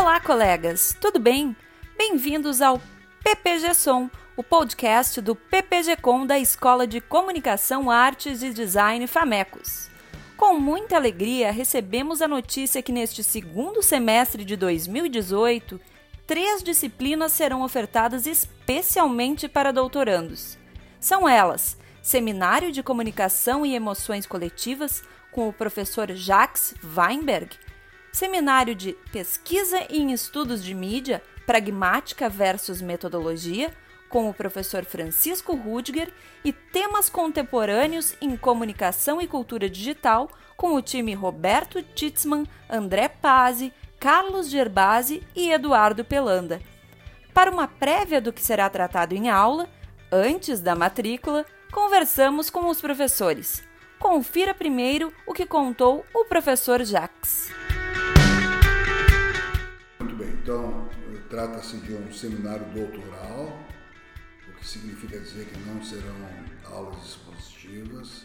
Olá, colegas, tudo bem? Bem-vindos ao PPG Som, o podcast do PPG-Com da Escola de Comunicação, Artes e Design Famecos. Com muita alegria, recebemos a notícia que neste segundo semestre de 2018, três disciplinas serão ofertadas especialmente para doutorandos. São elas: Seminário de Comunicação e Emoções Coletivas, com o professor Jacques Weinberg, Seminário de Pesquisa em Estudos de Mídia, Pragmática versus Metodologia, com o professor Francisco Rudiger, e Temas Contemporâneos em Comunicação e Cultura Digital, com o time Roberto Titzman, André Pazzi, Carlos Gerbasi e Eduardo Pelanda. Para uma prévia do que será tratado em aula, antes da matrícula, conversamos com os professores. Confira primeiro o que contou o professor Jacques. Então trata-se de um seminário doutoral, o que significa dizer que não serão aulas expositivas,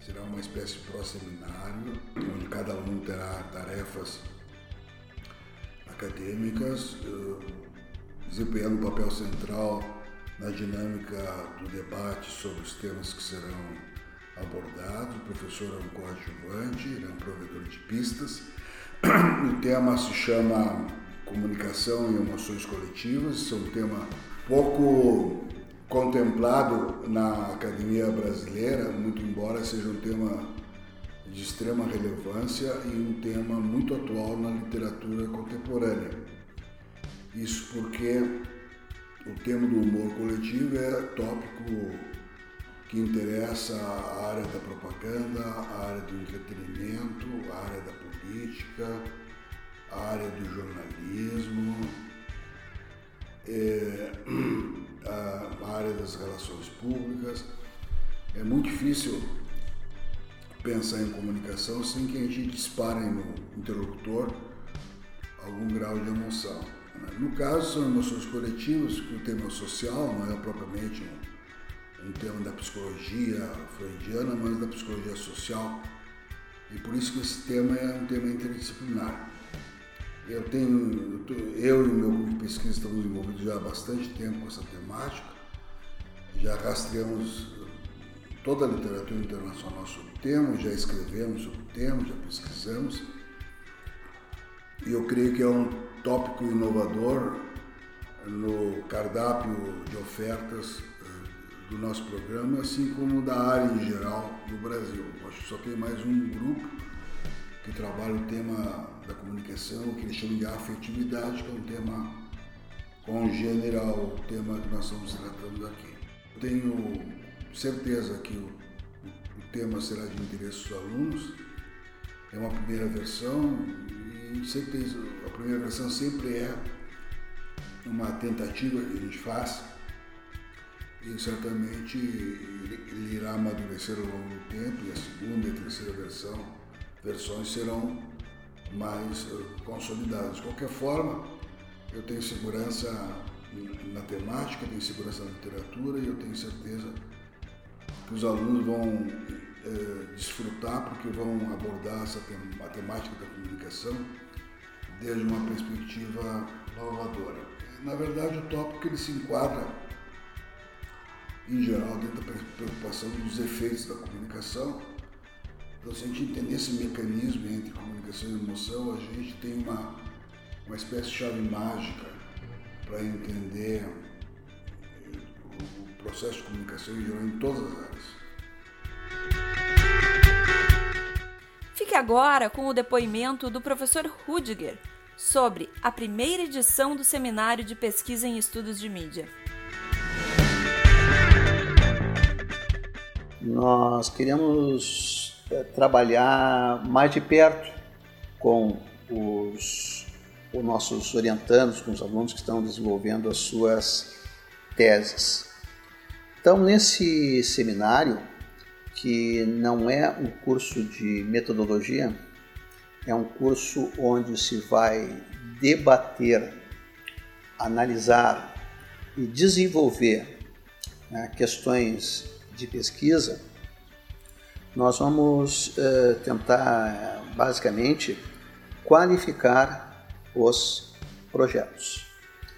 será uma espécie de pró-seminário, onde cada aluno terá tarefas acadêmicas, eh, desempenhando um papel central na dinâmica do debate sobre os temas que serão abordados. O professor é um coadjuvante, ele é um provedor de pistas. O tema se chama Comunicação e Emoções Coletivas. Isso é um tema pouco contemplado na academia brasileira, muito embora seja um tema de extrema relevância e um tema muito atual na literatura contemporânea. Isso porque o tema do humor coletivo é tópico que interessa a área da propaganda, a área do entretenimento, a área da política, área do jornalismo, é, a área das relações públicas. É muito difícil pensar em comunicação sem que a gente dispare no interlocutor algum grau de emoção. No caso, são emoções coletivas, que o tema social não é propriamente um, um tema da psicologia freudiana, mas da psicologia social. E por isso que esse tema é um tema interdisciplinar. Eu tenho, eu e meu grupo de pesquisa estamos envolvidos já há bastante tempo com essa temática. Já rastreamos toda a literatura internacional sobre o tema, já escrevemos sobre o tema, já pesquisamos. E eu creio que é um tópico inovador no cardápio de ofertas eh, do nosso programa, assim como da área em geral do Brasil. Acho que só tem mais um grupo que trabalha o tema da comunicação, que eles chamam de afetividade, que é um tema congênero ao tema que nós estamos tratando aqui. Tenho certeza que o, o tema será de interesse dos alunos. É uma primeira versão e sempre a primeira versão sempre é uma tentativa que a gente faz e certamente ele, ele irá amadurecer ao longo do tempo e a segunda e a terceira versão, versões serão mais eh, consolidadas. De qualquer forma, eu tenho segurança na temática, tenho segurança na literatura e eu tenho certeza que os alunos vão é, desfrutar porque vão abordar essa a temática da comunicação desde uma perspectiva inovadora. Na verdade, o tópico ele se enquadra, em geral, dentro da preocupação dos efeitos da comunicação. Então, se a gente entender esse mecanismo entre comunicação e emoção, a gente tem uma, uma espécie de chave mágica para entender o processo de comunicação em geral em todas as áreas. Fique agora com o depoimento do professor Rudiger sobre a primeira edição do Seminário de Pesquisa em Estudos de Mídia. Nós queremos eh, trabalhar mais de perto com os, os nossos orientandos, com os alunos que estão desenvolvendo as suas teses. Então, nesse seminário, que não é um curso de metodologia, é um curso onde se vai debater, analisar e desenvolver né, questões de pesquisa. Nós vamos uh, tentar, basicamente, qualificar os projetos.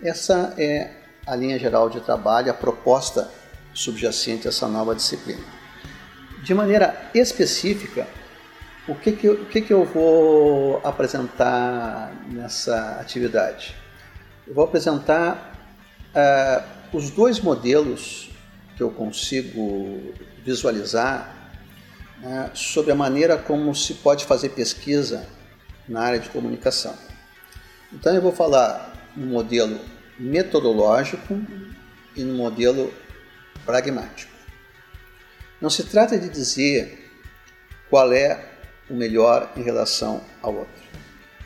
Essa é a linha geral de trabalho, a proposta subjacente a essa nova disciplina. De maneira específica, o que, que, eu, o que, que eu vou apresentar nessa atividade? Eu vou apresentar uh, os dois modelos que eu consigo visualizar uh, sobre a maneira como se pode fazer pesquisa na área de comunicação. Então eu vou falar no modelo metodológico e no modelo pragmático. Não se trata de dizer qual é o melhor em relação ao outro.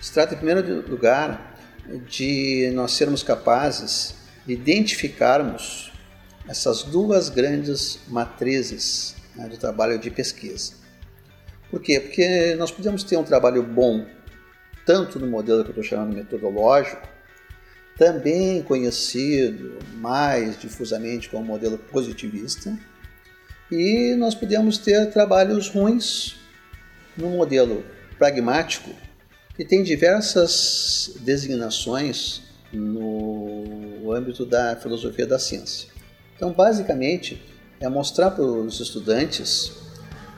Se trata, em primeiro lugar, de nós sermos capazes de identificarmos essas duas grandes matrizes né, trabalho de pesquisa. Por quê? Porque nós podemos ter um trabalho bom tanto no modelo que eu estou chamando metodológico, também conhecido mais difusamente como modelo positivista, e nós podemos ter trabalhos ruins no modelo pragmático, que tem diversas designações no âmbito da filosofia da ciência. Então, basicamente, é mostrar para os estudantes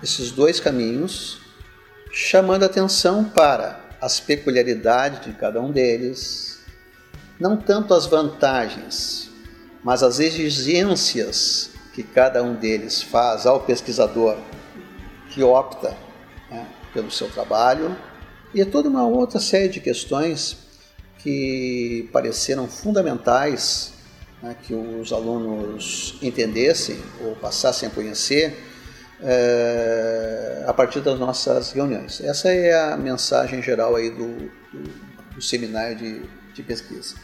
esses dois caminhos, chamando atenção para as peculiaridades de cada um deles, não tanto as vantagens, mas as exigências que cada um deles faz ao pesquisador que opta né, pelo seu trabalho, e é toda uma outra série de questões que pareceram fundamentais né, que os alunos entendessem ou passassem a conhecer é, a partir das nossas reuniões. Essa é a mensagem geral aí do, do, do seminário de, de pesquisa.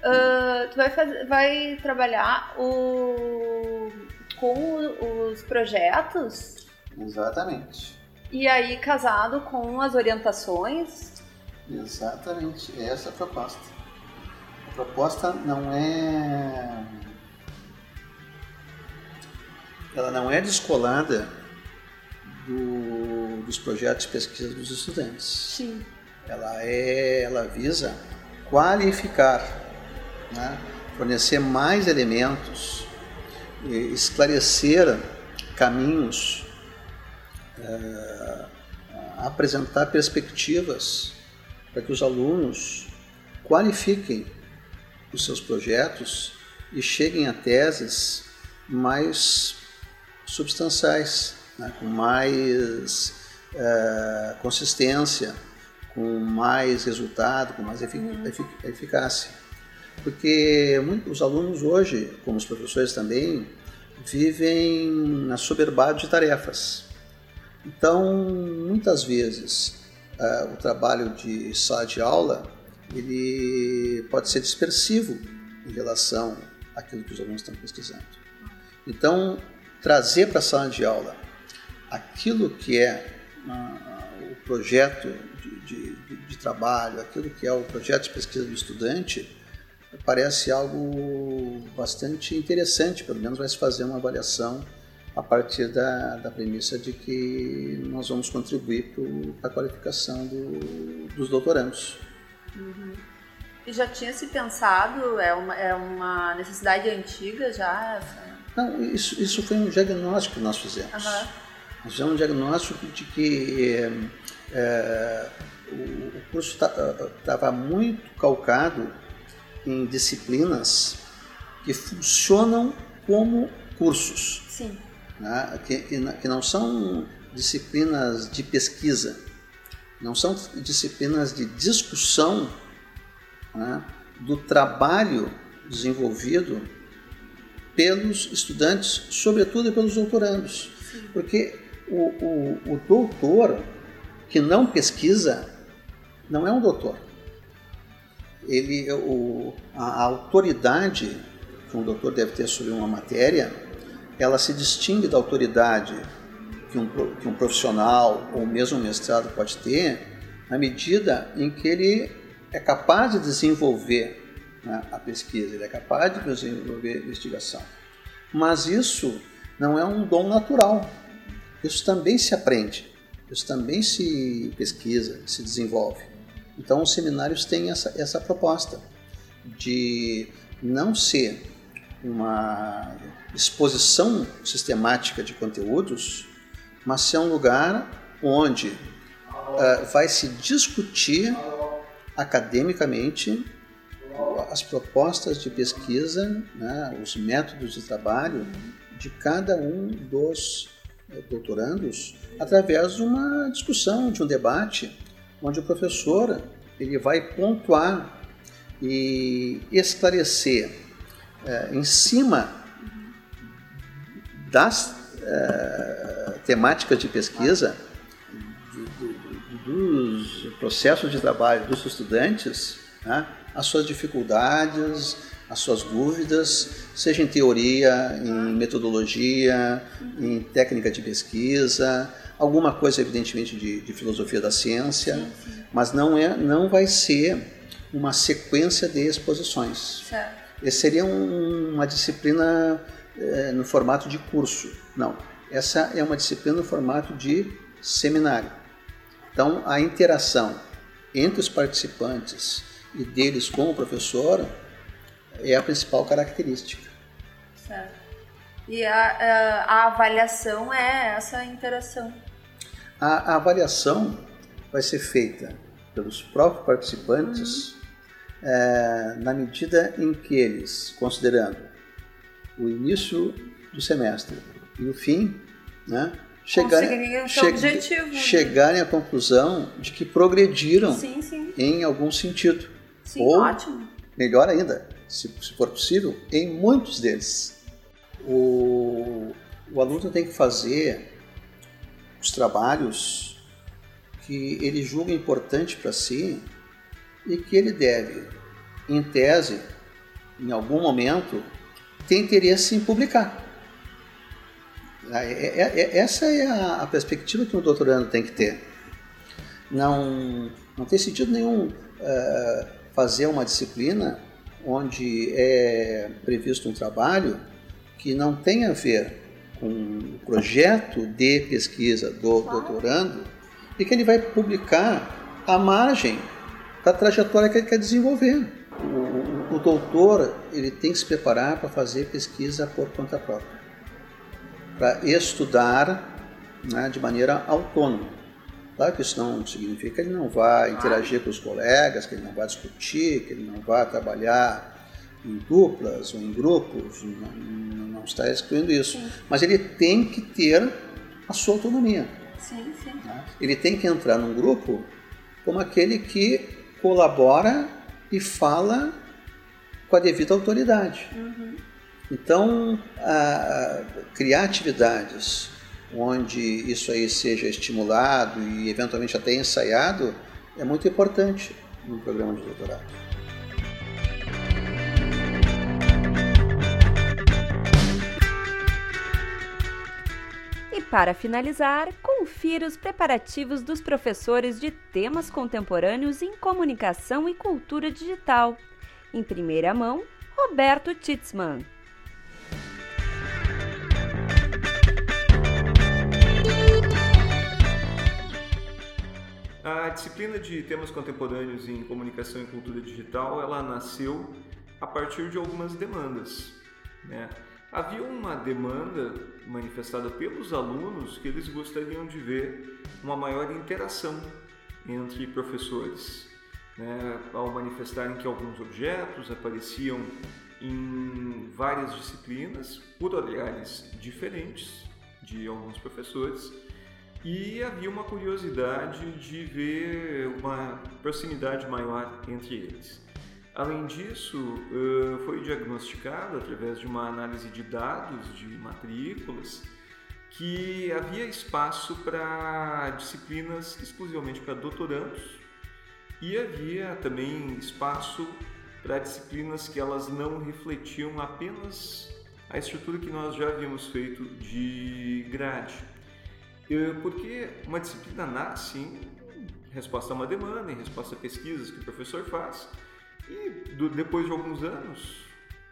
Uh, tu vai, fazer, vai trabalhar o, com os projetos? Exatamente. E aí casado com as orientações? Exatamente, essa é a proposta. A proposta não é ela não é descolada do, dos projetos de pesquisa dos estudantes. Sim. Ela, é, ela visa qualificar, né? fornecer mais elementos, esclarecer caminhos, é, apresentar perspectivas para que os alunos qualifiquem os seus projetos e cheguem a teses mais substanciais, né, com mais uh, consistência, com mais resultado, com mais efic uhum. efic eficácia. Porque muitos, os alunos hoje, como os professores também, vivem na soberbade de tarefas. Então, muitas vezes, uh, o trabalho de sala de aula ele pode ser dispersivo em relação àquilo que os alunos estão pesquisando. Então, trazer para a sala de aula aquilo que é uh, o projeto de, de, de, trabalho, aquilo que é o projeto de pesquisa do estudante, parece algo bastante interessante, pelo menos vai se fazer uma avaliação a partir da, da premissa de que nós vamos contribuir para a qualificação do, dos doutorandos. Uhum. E já tinha se pensado, é uma, é uma necessidade antiga já? Essa? Não, isso, isso foi um diagnóstico que nós fizemos. Uhum. Nós fizemos um diagnóstico de que é, é, o, curso estava muito calcado em disciplinas que funcionam como cursos. Sim. Né? Que, que, não são disciplinas de pesquisa, não são disciplinas de discussão né? do trabalho desenvolvido pelos estudantes, sobretudo pelos doutorandos. Porque o, o, o doutor que não pesquisa não é um doutor. Ele, o, a, a autoridade que um doutor deve ter sobre uma matéria, ela se distingue da autoridade que um, que um profissional ou mesmo um mestrado pode ter na medida em que ele é capaz de desenvolver né, a pesquisa, ele é capaz de desenvolver a investigação. Mas isso não é um dom natural. Isso também se aprende, isso também se pesquisa, se desenvolve. Então, os seminários têm essa, essa proposta de não ser uma exposição sistemática de conteúdos, mas ser um lugar onde uh, vai se discutir academicamente as propostas de pesquisa, né, os métodos de trabalho de cada um dos eh, doutorandos através de uma discussão, de um debate, onde o professor ele vai pontuar e esclarecer eh, em cima das eh, temáticas de pesquisa dos processos de trabalho dos estudantes, né, as suas dificuldades, as suas dúvidas, seja em teoria, em metodologia, em técnica de pesquisa, alguma coisa evidentemente de, de filosofia da ciência, sim, sim. mas não é, não vai ser uma sequência de exposições. Certo. Esse seria um, uma disciplina é, no formato de curso. Não, essa é uma disciplina no formato de seminário. Então, a interação entre os participantes e deles com o professor é a principal característica. Certo. E a, a, a avaliação é essa interação? A, a, avaliação vai ser feita pelos próprios participantes uhum. é, na medida em que eles, considerando o início do semestre e o fim, né, chegarem, che né? chegarem à conclusão de que progrediram sim, sim. em algum sentido. Sim, Ou, ótimo. melhor ainda, se, se for possível, em muitos deles. O, o aluno tem que fazer os trabalhos que ele julga importante para si e que ele deve, em tese, em algum momento, ter interesse em publicar. É, é, é, essa é a perspectiva que um doutorando tem que ter. Não, não tem sentido nenhum uh, fazer uma disciplina onde é previsto um trabalho que não tem a ver com o projeto de pesquisa do doutorando e que ele vai publicar à margem da trajetória que ele quer desenvolver. O, o, o doutor ele tem que se preparar para fazer pesquisa por conta própria, para estudar né, de maneira autônoma. Claro que isso não significa que ele não vai interagir com os colegas, que ele não vai discutir, que ele não vai trabalhar em duplas ou em grupos, não, não está excluindo isso. Sim. Mas ele tem que ter a sua autonomia. Sim, sim. Né? Ele tem que entrar num grupo como aquele que colabora e fala com a devida autoridade. Uhum. Então, a, a, criar atividades onde isso aí seja estimulado e eventualmente até ensaiado, é muito importante no programa de doutorado. E para finalizar, confira os preparativos dos professores de temas contemporâneos em comunicação e cultura digital. Em primeira mão, Roberto Titzman. A disciplina de temas contemporâneos em comunicação e cultura digital, ela nasceu a partir de algumas demandas. Né? Havia uma demanda manifestada pelos alunos que eles gostariam de ver uma maior interação entre professores, né? ao manifestarem que alguns objetos apareciam em várias disciplinas por olhares diferentes de alguns professores e havia uma curiosidade de ver uma proximidade maior entre eles. Além disso, foi diagnosticado através de uma análise de dados de matrículas que havia espaço para disciplinas exclusivamente para doutorandos e havia também espaço para disciplinas que elas não refletiam apenas a estrutura que nós já havíamos feito de grade. Porque uma disciplina nasce em resposta a uma demanda, em resposta a pesquisas que o professor faz, e depois de alguns anos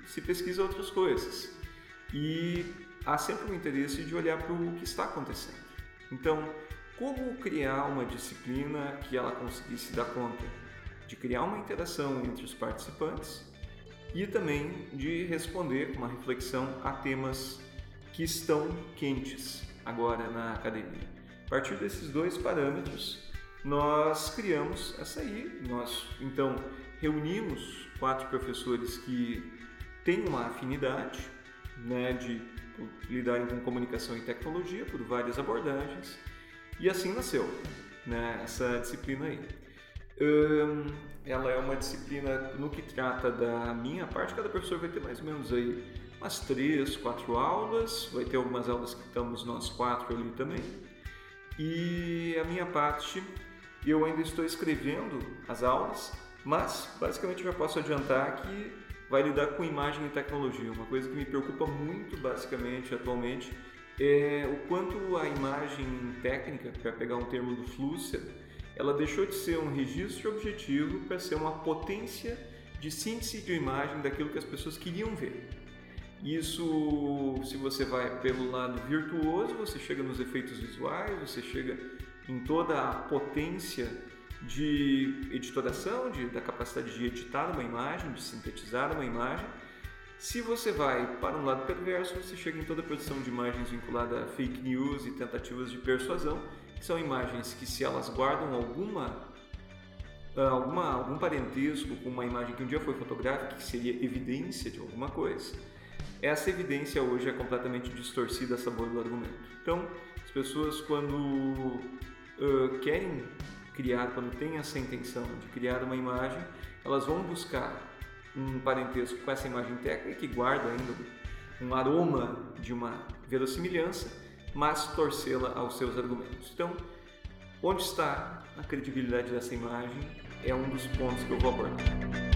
se pesquisa outras coisas. E há sempre um interesse de olhar para o que está acontecendo. Então, como criar uma disciplina que ela conseguisse dar conta de criar uma interação entre os participantes e também de responder com uma reflexão a temas que estão quentes agora na academia. A partir desses dois parâmetros, nós criamos essa aí. Nós então reunimos quatro professores que têm uma afinidade né, de lidarem com comunicação e tecnologia por várias abordagens e assim nasceu né, essa disciplina aí. Um, ela é uma disciplina no que trata da minha parte, cada professor vai ter mais ou menos aí umas três, quatro aulas, vai ter algumas aulas que estamos nós quatro ali também. E a minha parte, eu ainda estou escrevendo as aulas, mas basicamente já posso adiantar que vai lidar com imagem e tecnologia. Uma coisa que me preocupa muito basicamente atualmente é o quanto a imagem técnica, para pegar um termo do Flusser, ela deixou de ser um registro objetivo para ser uma potência de síntese de imagem daquilo que as pessoas queriam ver. Isso, se você vai pelo lado virtuoso, você chega nos efeitos visuais, você chega em toda a potência de editoração, de, da capacidade de editar uma imagem, de sintetizar uma imagem. Se você vai para um lado perverso, você chega em toda a produção de imagens vinculada a fake news e tentativas de persuasão, que são imagens que, se elas guardam alguma, ah, alguma algum parentesco com uma imagem que um dia foi fotográfica, que seria evidência de alguma coisa, essa evidência hoje é completamente distorcida a sabor do argumento. Então, as pessoas, quando uh, querem criar, quando têm essa intenção de criar uma imagem, elas vão buscar um parentesco com essa imagem técnica que guarda ainda um aroma de uma verossimilhança, mas torcê-la aos seus argumentos. Então, onde está a credibilidade dessa imagem é um dos pontos que eu vou abordar.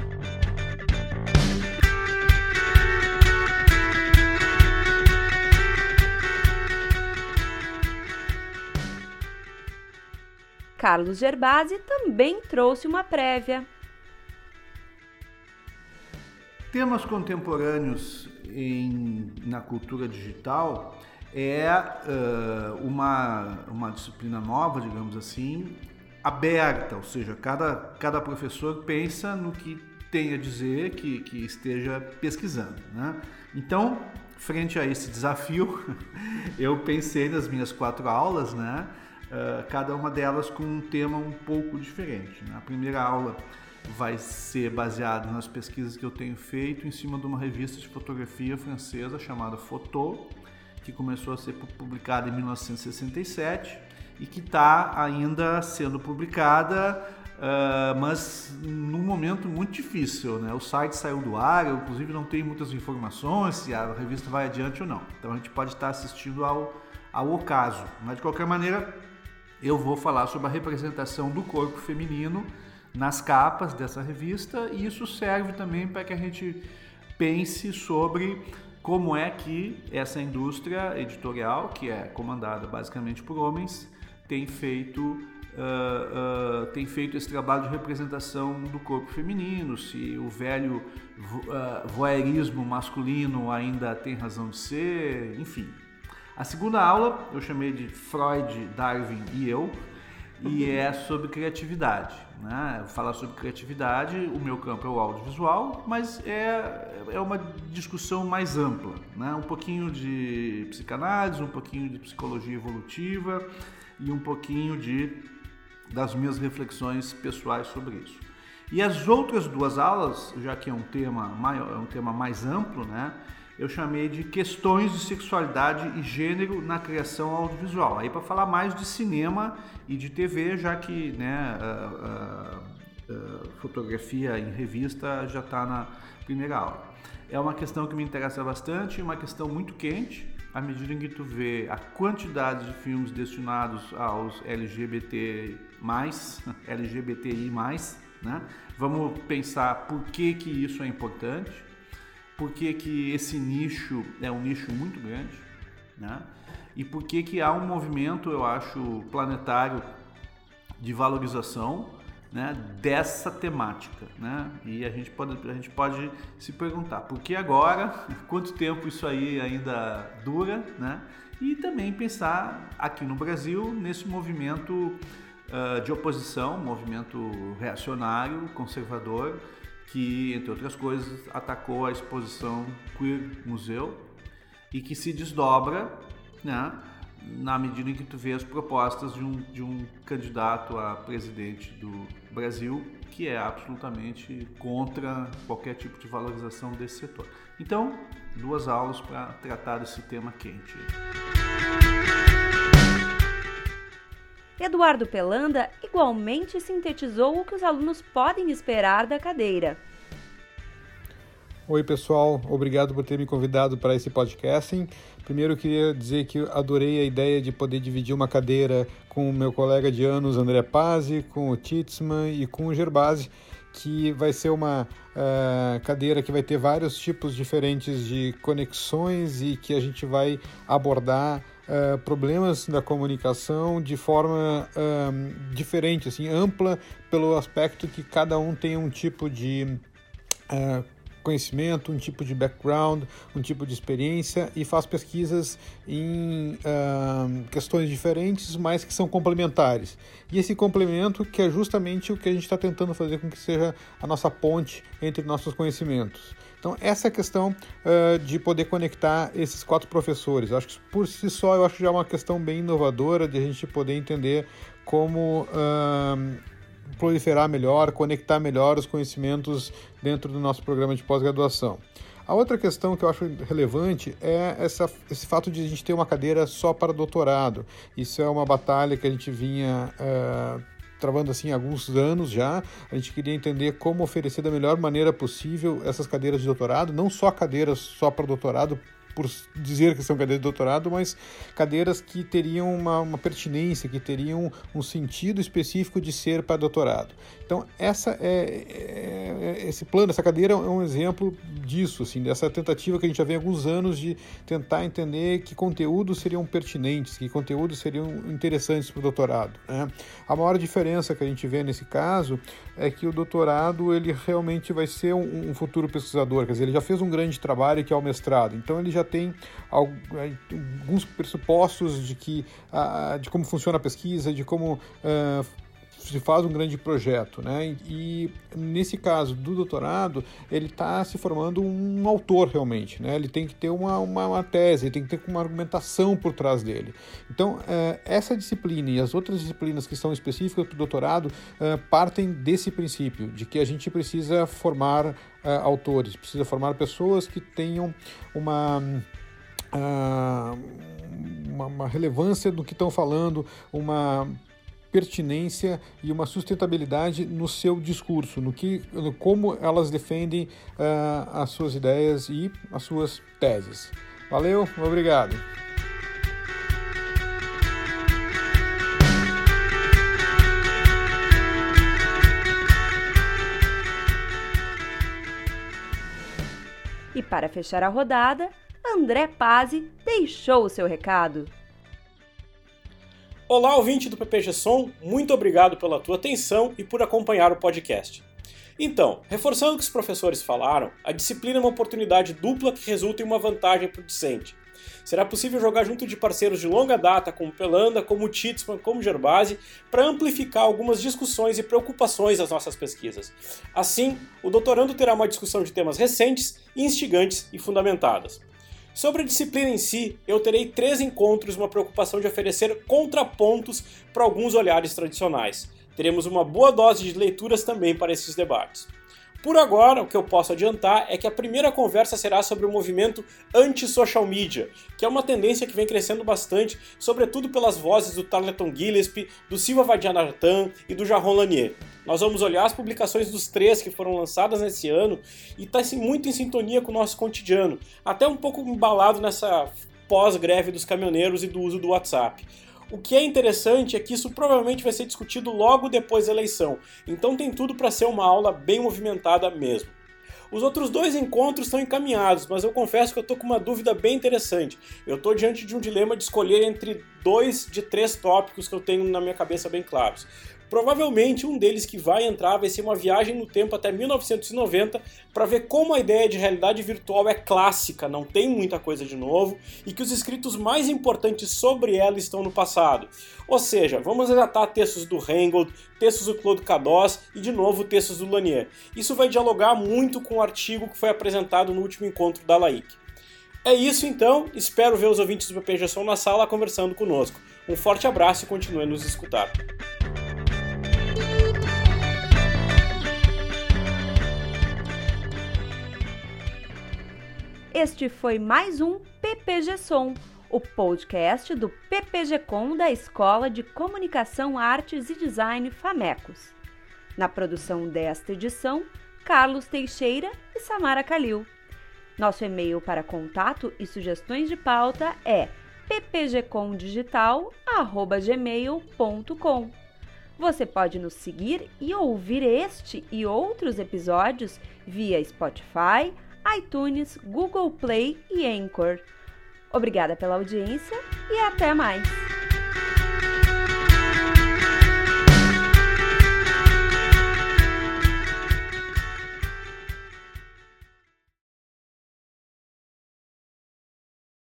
Carlos Gerbasi também trouxe uma prévia. Temas contemporâneos em, na cultura digital é uh, uma, uma disciplina nova, digamos assim, aberta, ou seja, cada, cada professor pensa no que tem a dizer, que, que esteja pesquisando. Né? Então, frente a esse desafio, eu pensei nas minhas quatro aulas, né? Uh, cada uma delas com um tema um pouco diferente. Né? A primeira aula vai ser baseada nas pesquisas que eu tenho feito em cima de uma revista de fotografia francesa chamada Photo, que começou a ser publicada em 1967 e que está ainda sendo publicada, uh, mas num momento muito difícil. Né? O site saiu do ar, eu inclusive não tenho muitas informações se a revista vai adiante ou não. Então a gente pode estar assistindo ao, ao ocaso. Mas de qualquer maneira, eu vou falar sobre a representação do corpo feminino nas capas dessa revista e isso serve também para que a gente pense sobre como é que essa indústria editorial, que é comandada basicamente por homens, tem feito uh, uh, tem feito esse trabalho de representação do corpo feminino, se o velho uh, voyeurismo masculino ainda tem razão de ser, enfim. A segunda aula eu chamei de Freud, Darwin e eu, e é sobre criatividade. Né? Falar sobre criatividade, o meu campo é o audiovisual, mas é, é uma discussão mais ampla. Né? Um pouquinho de psicanálise, um pouquinho de psicologia evolutiva e um pouquinho de das minhas reflexões pessoais sobre isso. E as outras duas aulas, já que é um tema maior, é um tema mais amplo, né? Eu chamei de questões de sexualidade e gênero na criação audiovisual. Aí para falar mais de cinema e de TV, já que né, a, a, a fotografia em revista já está na primeira aula. É uma questão que me interessa bastante, uma questão muito quente, à medida em que tu vê a quantidade de filmes destinados aos LGBT+, LGBTI+, né? Vamos pensar por que que isso é importante por que, que esse nicho é um nicho muito grande, né? E por que, que há um movimento, eu acho, planetário de valorização né, dessa temática. Né? E a gente, pode, a gente pode se perguntar por que agora, quanto tempo isso aí ainda dura, né? e também pensar aqui no Brasil nesse movimento uh, de oposição, movimento reacionário, conservador, que, entre outras coisas, atacou a exposição Queer Museu e que se desdobra né, na medida em que tu vê as propostas de um, de um candidato a presidente do Brasil que é absolutamente contra qualquer tipo de valorização desse setor. Então, duas aulas para tratar desse tema quente. Eduardo Pelanda igualmente sintetizou o que os alunos podem esperar da cadeira. Oi, pessoal, obrigado por ter me convidado para esse podcasting. Primeiro, eu queria dizer que adorei a ideia de poder dividir uma cadeira com o meu colega de anos, André Pazzi, com o Titzman e com o Gerbasi, que vai ser uma uh, cadeira que vai ter vários tipos diferentes de conexões e que a gente vai abordar uh, problemas da comunicação de forma uh, diferente, assim, ampla, pelo aspecto que cada um tem um tipo de conhecimento, um tipo de background, um tipo de experiência e faz pesquisas em uh, questões diferentes, mas que são complementares. E esse complemento que é justamente o que a gente está tentando fazer com que seja a nossa ponte entre nossos conhecimentos. Então, essa questão uh, de poder conectar esses quatro professores, acho que por si só, eu acho já é uma questão bem inovadora de a gente poder entender como uh, proliferar melhor, conectar melhor os conhecimentos dentro do nosso programa de pós-graduação. A outra questão que eu acho relevante é essa, esse fato de a gente ter uma cadeira só para doutorado. Isso é uma batalha que a gente vinha uh, travando assim alguns anos já. A gente queria entender como oferecer da melhor maneira possível essas cadeiras de doutorado, não só cadeiras só para doutorado, por dizer que são cadeiras de doutorado, mas cadeiras que teriam uma, uma pertinência, que teriam um sentido específico de ser para doutorado. Então, essa é, é, é, esse plano, essa cadeira é um exemplo disso, assim, dessa tentativa que a gente já vem há alguns anos de tentar entender que conteúdos seriam pertinentes, que conteúdos seriam interessantes para o doutorado. Né? A maior diferença que a gente vê nesse caso é que o doutorado ele realmente vai ser um, um futuro pesquisador, quer dizer, ele já fez um grande trabalho que é o mestrado, então ele já tem alguns pressupostos de que de como funciona a pesquisa, de como uh, se faz um grande projeto, né? E, nesse caso do doutorado, ele está se formando um autor realmente, né? Ele tem que ter uma, uma, uma, tese, tem que ter uma argumentação por trás dele. Então, é, essa disciplina e as outras disciplinas que são específicas para o doutorado é, partem desse princípio, de que a gente precisa formar é, autores, precisa formar pessoas que tenham uma uma, uma, relevância do que estão falando, uma pertinência e uma sustentabilidade no seu discurso, no que, no como elas defendem uh, as suas ideias e as suas teses. Valeu, obrigado. E para fechar a rodada, André Pazzi deixou o seu recado. Olá, ouvinte do PPG Som, muito obrigado pela tua atenção e por acompanhar o podcast. Então, reforçando o que os professores falaram, a disciplina é uma oportunidade dupla que resulta em uma vantagem para o discente. Será possível jogar junto de parceiros de longa data como Pelanda, como Titzman, como Gerbasi, para amplificar algumas discussões e preocupações das nossas pesquisas. Assim, o doutorando terá uma discussão de temas recentes, instigantes e fundamentadas. Sobre a disciplina em si, eu terei três encontros uma preocupação de oferecer contrapontos para alguns olhares tradicionais. Teremos uma boa dose de leituras também para esses debates. Por agora, o que eu posso adiantar é que a primeira conversa será sobre o movimento anti-social media, que é uma tendência que vem crescendo bastante, sobretudo pelas vozes do Tarleton Gillespie, do Silva Vadianartan e do Jaron Lanier. Nós vamos olhar as publicações dos três que foram lançadas nesse ano e está assim, muito em sintonia com o nosso cotidiano, até um pouco embalado nessa pós-greve dos caminhoneiros e do uso do WhatsApp. O que é interessante é que isso provavelmente vai ser discutido logo depois da eleição, então tem tudo para ser uma aula bem movimentada mesmo. Os outros dois encontros estão encaminhados, mas eu confesso que eu estou com uma dúvida bem interessante. Eu estou diante de um dilema de escolher entre dois de três tópicos que eu tenho na minha cabeça bem claros. Provavelmente um deles que vai entrar vai ser uma viagem no tempo até 1990 para ver como a ideia de realidade virtual é clássica, não tem muita coisa de novo e que os escritos mais importantes sobre ela estão no passado. Ou seja, vamos resgatar textos do Reingold, textos do Claude Cados e de novo textos do Lanier. Isso vai dialogar muito com o artigo que foi apresentado no último encontro da LAIC. É isso então, espero ver os ouvintes do PPG Som na sala conversando conosco. Um forte abraço e continue nos escutar. Este foi mais um PPG Som, o podcast do PPG Com da Escola de Comunicação, Artes e Design Famecos. Na produção desta edição, Carlos Teixeira e Samara Calil. Nosso e-mail para contato e sugestões de pauta é ppgcomdigital@gmail.com. Você pode nos seguir e ouvir este e outros episódios via Spotify, iTunes, Google Play e Anchor. Obrigada pela audiência e até mais!